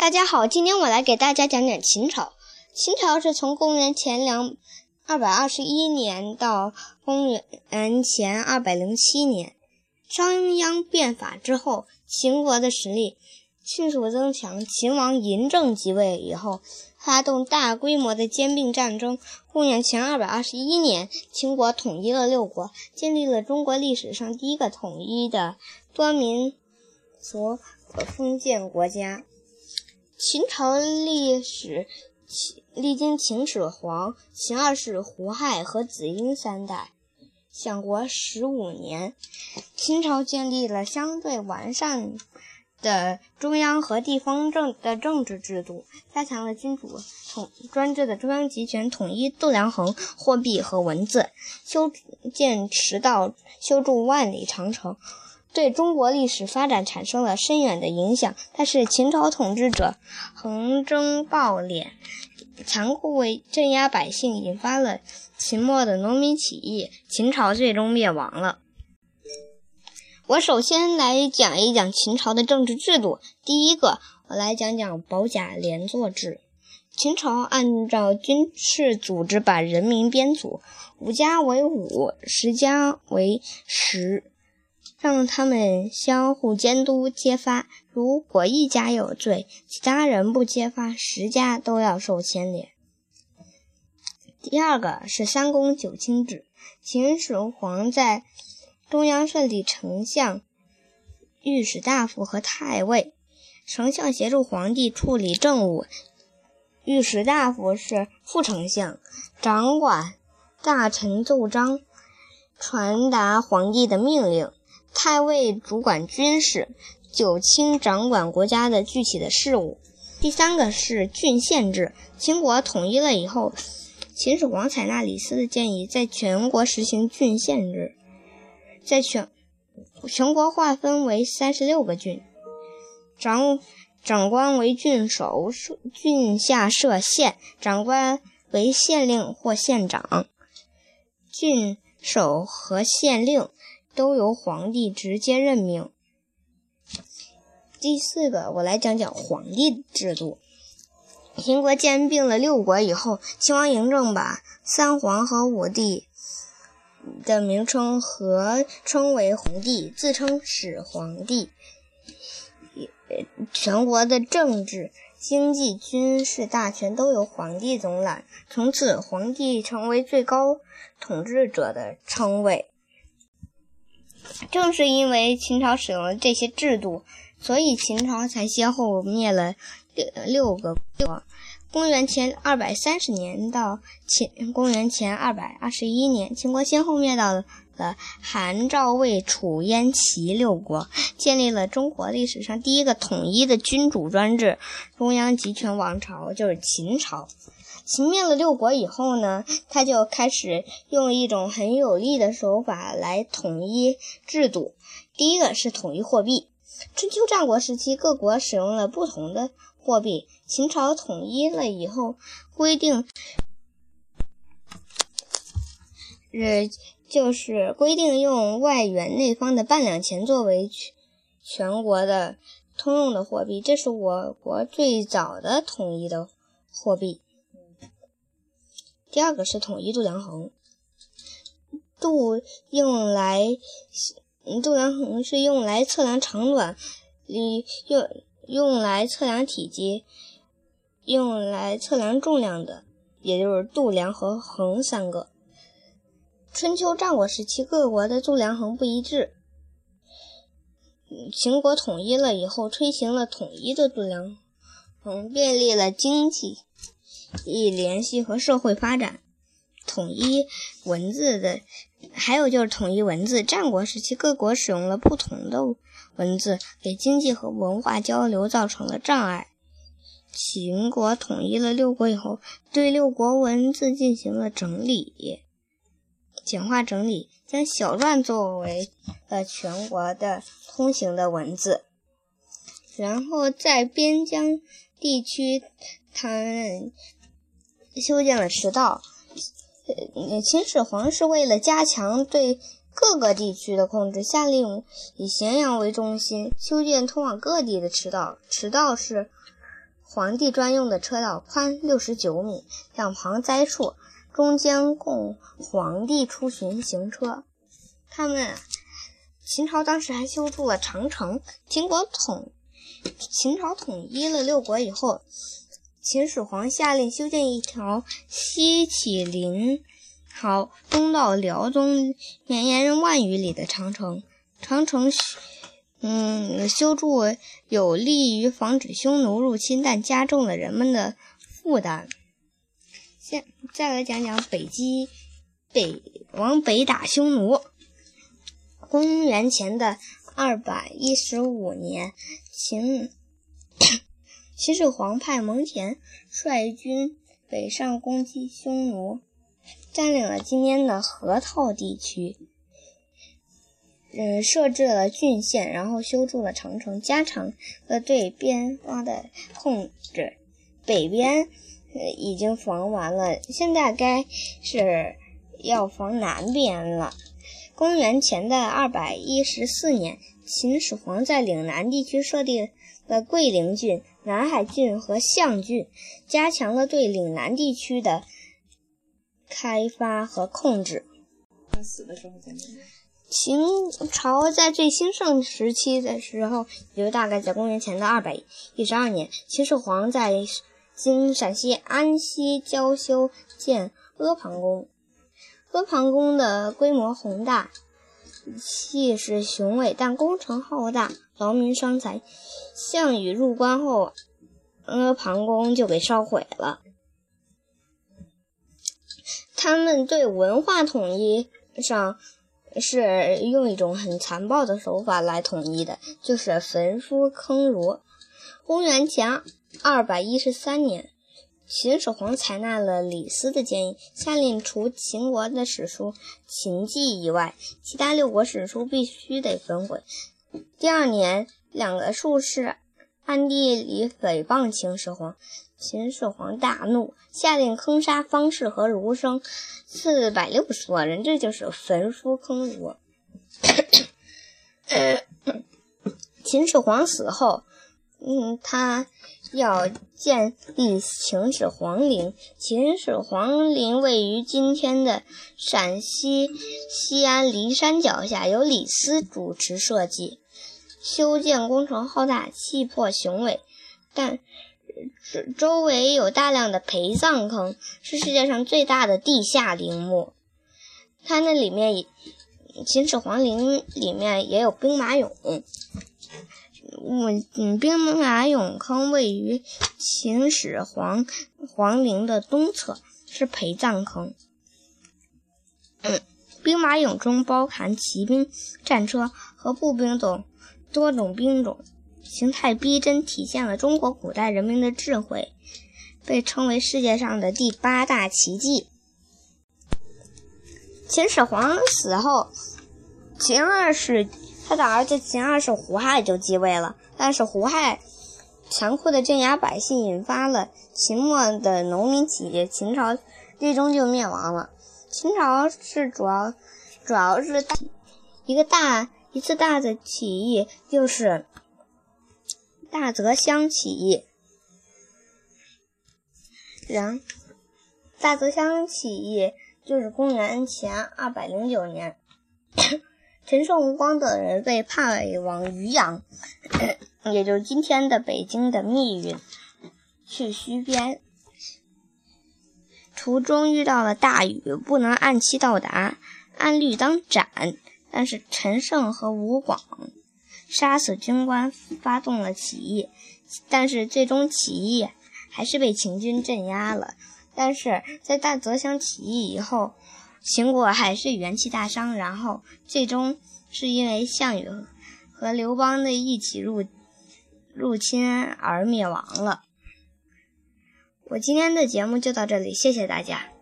大家好，今天我来给大家讲讲秦朝。秦朝是从公元前两二百二十一年到公元前二百零七年，商鞅变法之后，秦国的实力迅速增强。秦王嬴政即位以后，发动大规模的兼并战争。公元前二百二十一年，秦国统一了六国，建立了中国历史上第一个统一的多民族封建国家。秦朝历史历经秦始皇、秦二世、胡亥和子婴三代，享国十五年。秦朝建立了相对完善的中央和地方政的政治制度，加强了君主统专制的中央集权，统一度量衡、货币和文字，修建驰道，修筑万里长城。对中国历史发展产生了深远的影响，但是秦朝统治者横征暴敛，残酷为镇压百姓，引发了秦末的农民起义，秦朝最终灭亡了。我首先来讲一讲秦朝的政治制度。第一个，我来讲讲保甲连坐制。秦朝按照军事组织，把人民编组，五家为五，十家为十。让他们相互监督揭发，如果一家有罪，其他人不揭发，十家都要受牵连。第二个是三公九卿制，秦始皇在中央设立丞相、御史大夫和太尉，丞相协助皇帝处理政务，御史大夫是副丞相，掌管大臣奏章，传达皇帝的命令。太尉主管军事，九卿掌管国家的具体的事务。第三个是郡县制。秦国统一了以后，秦始皇采纳李斯的建议，在全国实行郡县制，在全全国划分为三十六个郡，长长官为郡守，郡下设县，长官为县令或县长，郡守和县令。都由皇帝直接任命。第四个，我来讲讲皇帝制度。秦国兼并了六国以后，秦王嬴政把三皇和五帝的名称合称为皇帝，自称始皇帝。全国的政治、经济、军事大权都由皇帝总揽，从此皇帝成为最高统治者的称谓。正是因为秦朝使用了这些制度，所以秦朝才先后灭了六六个国。公元前二百三十年到前公元前二百二十一年，秦国先后灭到了韩、赵、魏、楚、燕、齐六国，建立了中国历史上第一个统一的君主专制中央集权王朝，就是秦朝。秦灭了六国以后呢，他就开始用一种很有力的手法来统一制度。第一个是统一货币。春秋战国时期，各国使用了不同的货币。秦朝统一了以后，规定，呃，就是规定用外圆内方的半两钱作为全全国的通用的货币。这是我国最早的统一的货币。第二个是统一度量衡，度用来度量衡是用来测量长短，用用来测量体积，用来测量重量的，也就是度量和衡三个。春秋战国时期，各国的度量衡不一致，秦国统一了以后，推行了统一的度量衡，便利了经济。以联系和社会发展，统一文字的，还有就是统一文字。战国时期，各国使用了不同的文字，给经济和文化交流造成了障碍。秦国统一了六国以后，对六国文字进行了整理，简化整理，将小篆作为了全国的通行的文字。然后在边疆地区，他们。修建了驰道。呃秦始皇是为了加强对各个地区的控制，下令以咸阳为中心修建通往各地的驰道。驰道是皇帝专用的车道宽六十九米，两旁栽树，中间供皇帝出巡行车。他们秦朝当时还修筑了长城。秦国统秦朝统一了六国以后，秦始皇下令修建一条西起临洮，东到辽东，绵延万余里的长城。长城。嗯，修筑有利于防止匈奴入侵，但加重了人们的负担。现再来讲讲北击北往北打匈奴。公元前的二百一十五年，秦秦始皇派蒙恬率军北上攻击匈奴，占领了今天的河套地区。嗯，设置了郡县，然后修筑了长城，加强了对边方的控制。北边已经防完了，现在该是要防南边了。公元前的二百一十四年，秦始皇在岭南地区设立了桂林郡、南海郡和象郡，加强了对岭南地区的开发和控制。他死的时候在哪？秦朝在最兴盛时期的时候，也就大概在公元前的二百一十二年，秦始皇在今陕西安西郊修建阿房宫。阿房宫的规模宏大，气势雄伟，但工程浩大，劳民伤财。项羽入关后，阿房宫就给烧毁了。他们对文化统一上。是用一种很残暴的手法来统一的，就是焚书坑儒。公元前二百一十三年，秦始皇采纳了李斯的建议，下令除秦国的史书《秦记》以外，其他六国史书必须得焚毁。第二年，两个术士暗地里诽谤秦始皇。秦始皇大怒，下令坑杀方士和儒生四百六十多人，这就是焚书坑儒。秦始皇死后，嗯，他要建立秦始皇陵。秦始皇陵位于今天的陕西西安骊山脚下，由李斯主持设计，修建工程浩大，气魄雄伟，但。周周围有大量的陪葬坑，是世界上最大的地下陵墓。它那里面，秦始皇陵里面也有兵马俑。我嗯，兵马俑坑位于秦始皇皇陵的东侧，是陪葬坑。嗯，兵马俑中包含骑兵、战车和步兵等多种兵种。形态逼真，体现了中国古代人民的智慧，被称为世界上的第八大奇迹。秦始皇死后，秦二世他的儿子秦二世胡亥就继位了，但是胡亥残酷的镇压百姓，引发了秦末的农民起义，秦朝最终就灭亡了。秦朝是主要主要是大一个大一次大的起义，就是。大泽乡起义，然大泽乡起义就是公元前二百零九年，陈胜吴广等人被派往渔阳，也就是今天的北京的密云，去戍边。途中遇到了大雨，不能按期到达，按律当斩，但是陈胜和吴广。杀死军官，发动了起义，但是最终起义还是被秦军镇压了。但是在大泽乡起义以后，秦国还是元气大伤，然后最终是因为项羽和刘邦的一起入入侵而灭亡了。我今天的节目就到这里，谢谢大家。